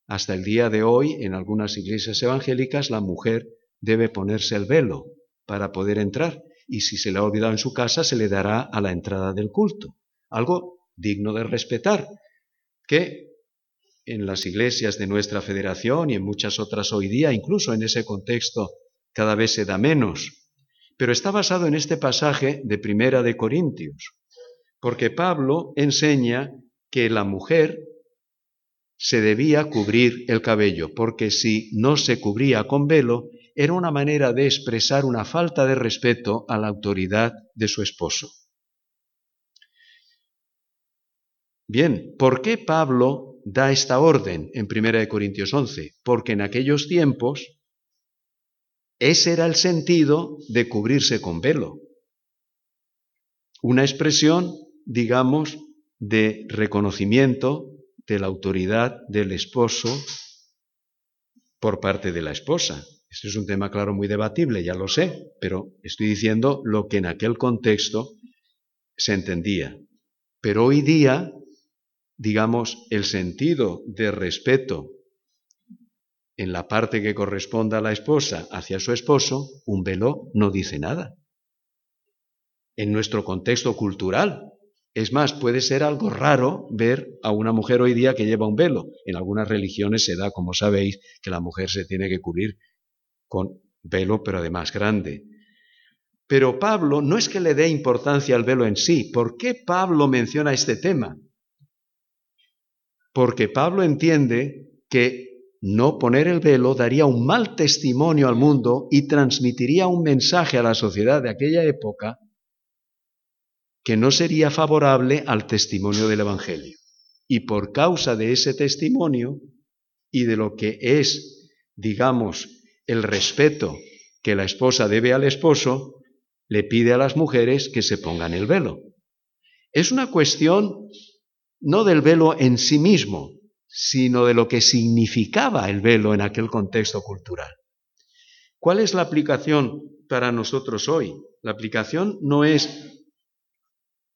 Hasta el día de hoy, en algunas iglesias evangélicas, la mujer debe ponerse el velo para poder entrar, y si se le ha olvidado en su casa, se le dará a la entrada del culto. Algo digno de respetar, que en las iglesias de nuestra federación y en muchas otras hoy día, incluso en ese contexto, cada vez se da menos. Pero está basado en este pasaje de Primera de Corintios, porque Pablo enseña que la mujer se debía cubrir el cabello, porque si no se cubría con velo, era una manera de expresar una falta de respeto a la autoridad de su esposo. Bien, ¿por qué Pablo da esta orden en 1 Corintios 11? Porque en aquellos tiempos ese era el sentido de cubrirse con velo. Una expresión, digamos, de reconocimiento de la autoridad del esposo por parte de la esposa. Este es un tema, claro, muy debatible, ya lo sé, pero estoy diciendo lo que en aquel contexto se entendía. Pero hoy día, digamos, el sentido de respeto en la parte que corresponda a la esposa hacia su esposo, un velo no dice nada. En nuestro contexto cultural, es más, puede ser algo raro ver a una mujer hoy día que lleva un velo. En algunas religiones se da, como sabéis, que la mujer se tiene que cubrir con velo, pero además grande. Pero Pablo no es que le dé importancia al velo en sí. ¿Por qué Pablo menciona este tema? Porque Pablo entiende que no poner el velo daría un mal testimonio al mundo y transmitiría un mensaje a la sociedad de aquella época que no sería favorable al testimonio del Evangelio. Y por causa de ese testimonio y de lo que es, digamos, el respeto que la esposa debe al esposo, le pide a las mujeres que se pongan el velo. Es una cuestión no del velo en sí mismo, sino de lo que significaba el velo en aquel contexto cultural. ¿Cuál es la aplicación para nosotros hoy? La aplicación no es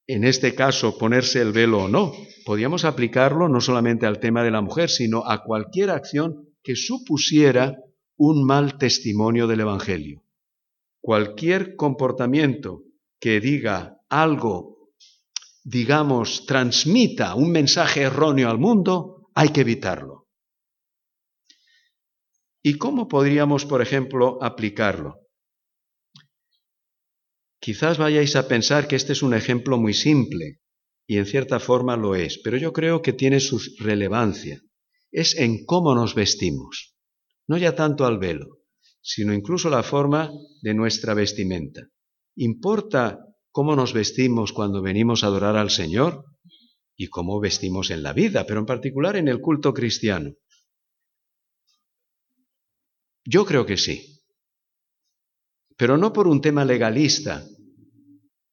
en este caso ponerse el velo o no. Podríamos aplicarlo no solamente al tema de la mujer, sino a cualquier acción que supusiera un mal testimonio del Evangelio. Cualquier comportamiento que diga algo, digamos, transmita un mensaje erróneo al mundo, hay que evitarlo. ¿Y cómo podríamos, por ejemplo, aplicarlo? Quizás vayáis a pensar que este es un ejemplo muy simple, y en cierta forma lo es, pero yo creo que tiene su relevancia. Es en cómo nos vestimos, no ya tanto al velo, sino incluso la forma de nuestra vestimenta. ¿Importa cómo nos vestimos cuando venimos a adorar al Señor? Y cómo vestimos en la vida, pero en particular en el culto cristiano. Yo creo que sí pero no por un tema legalista.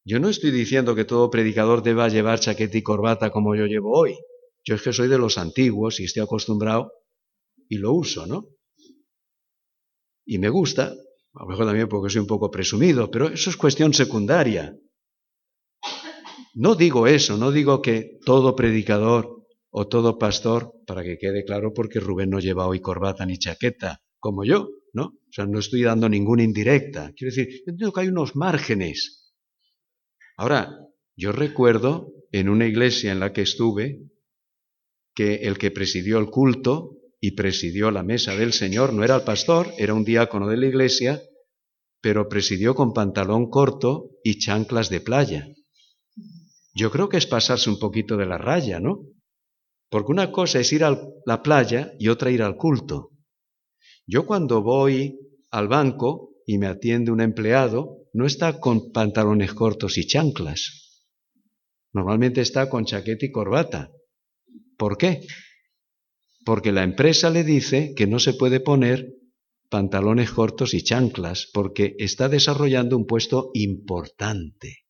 Yo no estoy diciendo que todo predicador deba llevar chaqueta y corbata como yo llevo hoy. Yo es que soy de los antiguos y estoy acostumbrado y lo uso, ¿no? Y me gusta, a lo mejor también porque soy un poco presumido, pero eso es cuestión secundaria. No digo eso, no digo que todo predicador o todo pastor, para que quede claro, porque Rubén no lleva hoy corbata ni chaqueta, como yo, ¿no? O sea, no estoy dando ninguna indirecta. Quiero decir, yo entiendo que hay unos márgenes. Ahora, yo recuerdo en una iglesia en la que estuve que el que presidió el culto y presidió la mesa del Señor no era el pastor, era un diácono de la iglesia, pero presidió con pantalón corto y chanclas de playa. Yo creo que es pasarse un poquito de la raya, ¿no? Porque una cosa es ir a la playa y otra ir al culto. Yo cuando voy al banco y me atiende un empleado, no está con pantalones cortos y chanclas. Normalmente está con chaqueta y corbata. ¿Por qué? Porque la empresa le dice que no se puede poner pantalones cortos y chanclas porque está desarrollando un puesto importante.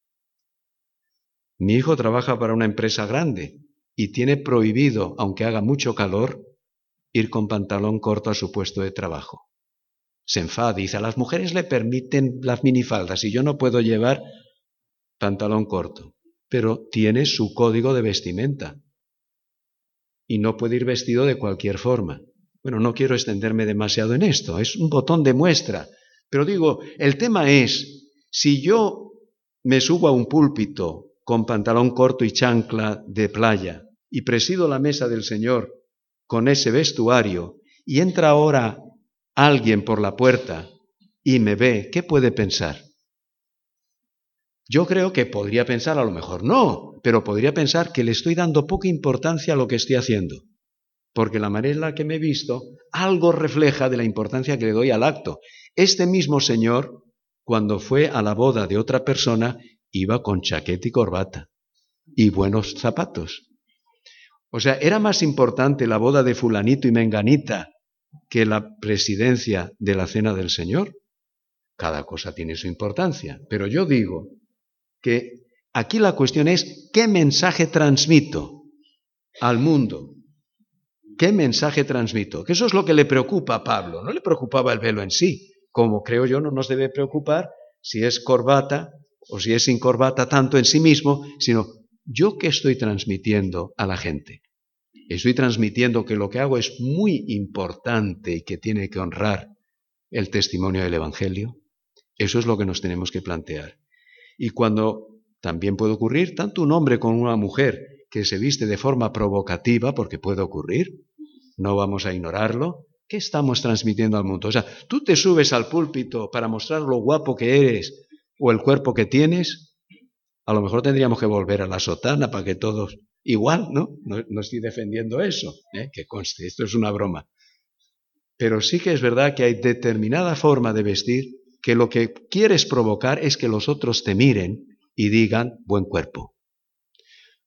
Mi hijo trabaja para una empresa grande y tiene prohibido, aunque haga mucho calor, ir con pantalón corto a su puesto de trabajo. Se enfada, dice, a las mujeres le permiten las minifaldas y yo no puedo llevar pantalón corto. pero tiene su código de vestimenta y no puede ir vestido de cualquier forma. Bueno, no quiero extenderme demasiado en esto, es un botón de muestra, pero digo, el tema es, si yo me subo a un púlpito con pantalón corto y chancla de playa y presido la mesa del Señor con ese vestuario y entra ahora alguien por la puerta y me ve, ¿qué puede pensar? Yo creo que podría pensar, a lo mejor no, pero podría pensar que le estoy dando poca importancia a lo que estoy haciendo, porque la manera en la que me he visto algo refleja de la importancia que le doy al acto. Este mismo señor, cuando fue a la boda de otra persona, iba con chaqueta y corbata y buenos zapatos. O sea, era más importante la boda de fulanito y menganita que la presidencia de la cena del Señor. Cada cosa tiene su importancia, pero yo digo que aquí la cuestión es qué mensaje transmito al mundo. ¿Qué mensaje transmito? Que eso es lo que le preocupa a Pablo. No le preocupaba el velo en sí, como creo yo no nos debe preocupar si es corbata o si es sin corbata tanto en sí mismo, sino yo qué estoy transmitiendo a la gente. Estoy transmitiendo que lo que hago es muy importante y que tiene que honrar el testimonio del Evangelio. Eso es lo que nos tenemos que plantear. Y cuando también puede ocurrir tanto un hombre como una mujer que se viste de forma provocativa, porque puede ocurrir, no vamos a ignorarlo, ¿qué estamos transmitiendo al mundo? O sea, tú te subes al púlpito para mostrar lo guapo que eres o el cuerpo que tienes, a lo mejor tendríamos que volver a la sotana para que todos igual, ¿no? No, estoy defendiendo eso, ¿eh? que conste, esto es una broma. Pero sí que es verdad que hay determinada forma de vestir que lo que quieres provocar es que los otros te miren y digan buen cuerpo.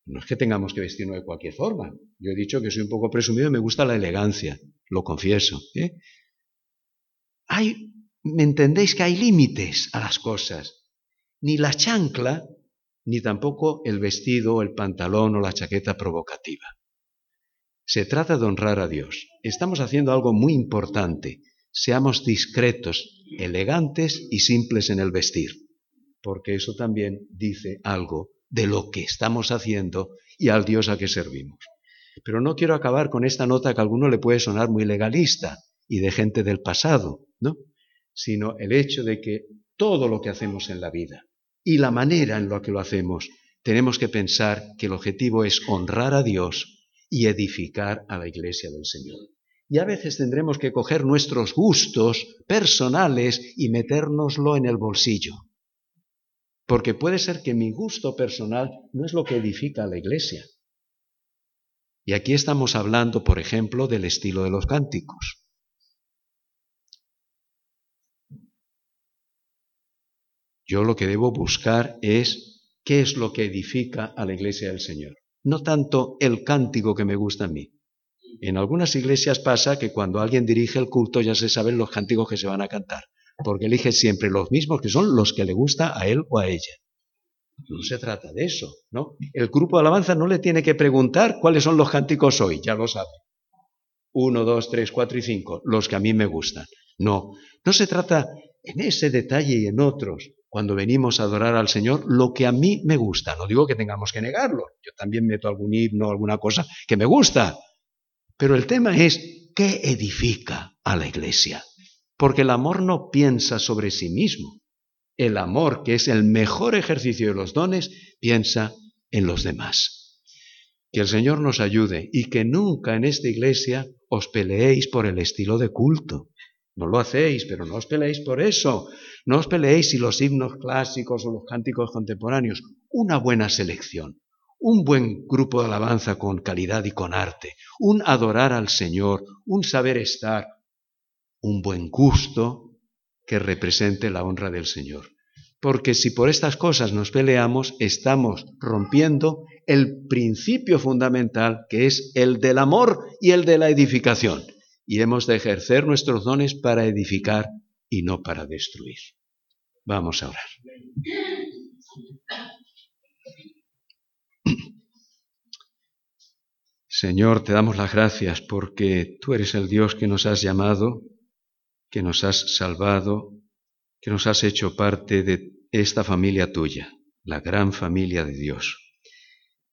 No es que tengamos que vestirnos de cualquier forma. Yo he dicho que soy un poco presumido y me gusta la elegancia, lo confieso. ¿eh? Hay, ¿Me entendéis que hay límites a las cosas? Ni la chancla, ni tampoco el vestido, el pantalón o la chaqueta provocativa. Se trata de honrar a Dios. Estamos haciendo algo muy importante. Seamos discretos, elegantes y simples en el vestir, porque eso también dice algo de lo que estamos haciendo y al Dios a que servimos. Pero no quiero acabar con esta nota que a alguno le puede sonar muy legalista y de gente del pasado, ¿no? Sino el hecho de que todo lo que hacemos en la vida y la manera en la que lo hacemos, tenemos que pensar que el objetivo es honrar a Dios y edificar a la iglesia del Señor. Y a veces tendremos que coger nuestros gustos personales y metérnoslo en el bolsillo. Porque puede ser que mi gusto personal no es lo que edifica a la iglesia. Y aquí estamos hablando, por ejemplo, del estilo de los cánticos. Yo lo que debo buscar es qué es lo que edifica a la iglesia del Señor. No tanto el cántico que me gusta a mí. En algunas iglesias pasa que cuando alguien dirige el culto ya se saben los cánticos que se van a cantar porque elige siempre los mismos que son los que le gusta a él o a ella. No se trata de eso, ¿no? El grupo de alabanza no le tiene que preguntar cuáles son los cánticos hoy, ya lo sabe. Uno, dos, tres, cuatro y cinco, los que a mí me gustan. No, no se trata en ese detalle y en otros, cuando venimos a adorar al Señor, lo que a mí me gusta. No digo que tengamos que negarlo, yo también meto algún himno, alguna cosa que me gusta. Pero el tema es, ¿qué edifica a la iglesia? Porque el amor no piensa sobre sí mismo. El amor, que es el mejor ejercicio de los dones, piensa en los demás. Que el Señor nos ayude y que nunca en esta iglesia os peleéis por el estilo de culto. No lo hacéis, pero no os peleéis por eso. No os peleéis si los himnos clásicos o los cánticos contemporáneos. Una buena selección, un buen grupo de alabanza con calidad y con arte, un adorar al Señor, un saber estar, un buen gusto que represente la honra del Señor. Porque si por estas cosas nos peleamos, estamos rompiendo el principio fundamental que es el del amor y el de la edificación. Y hemos de ejercer nuestros dones para edificar y no para destruir. Vamos a orar. Señor, te damos las gracias porque tú eres el Dios que nos has llamado que nos has salvado, que nos has hecho parte de esta familia tuya, la gran familia de Dios.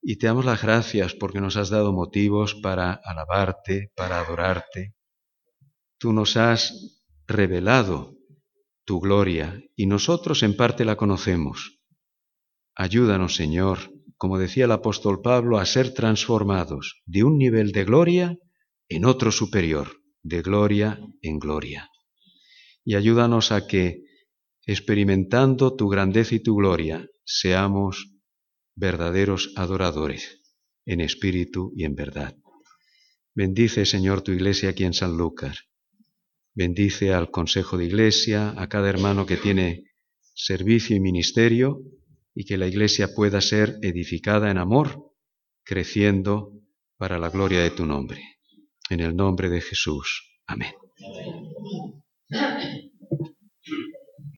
Y te damos las gracias porque nos has dado motivos para alabarte, para adorarte. Tú nos has revelado tu gloria y nosotros en parte la conocemos. Ayúdanos, Señor, como decía el apóstol Pablo, a ser transformados de un nivel de gloria en otro superior, de gloria en gloria. Y ayúdanos a que, experimentando tu grandeza y tu gloria, seamos verdaderos adoradores, en espíritu y en verdad. Bendice, Señor, tu iglesia aquí en San Lucas. Bendice al Consejo de Iglesia, a cada hermano que tiene servicio y ministerio, y que la iglesia pueda ser edificada en amor, creciendo para la gloria de tu nombre. En el nombre de Jesús. Amén.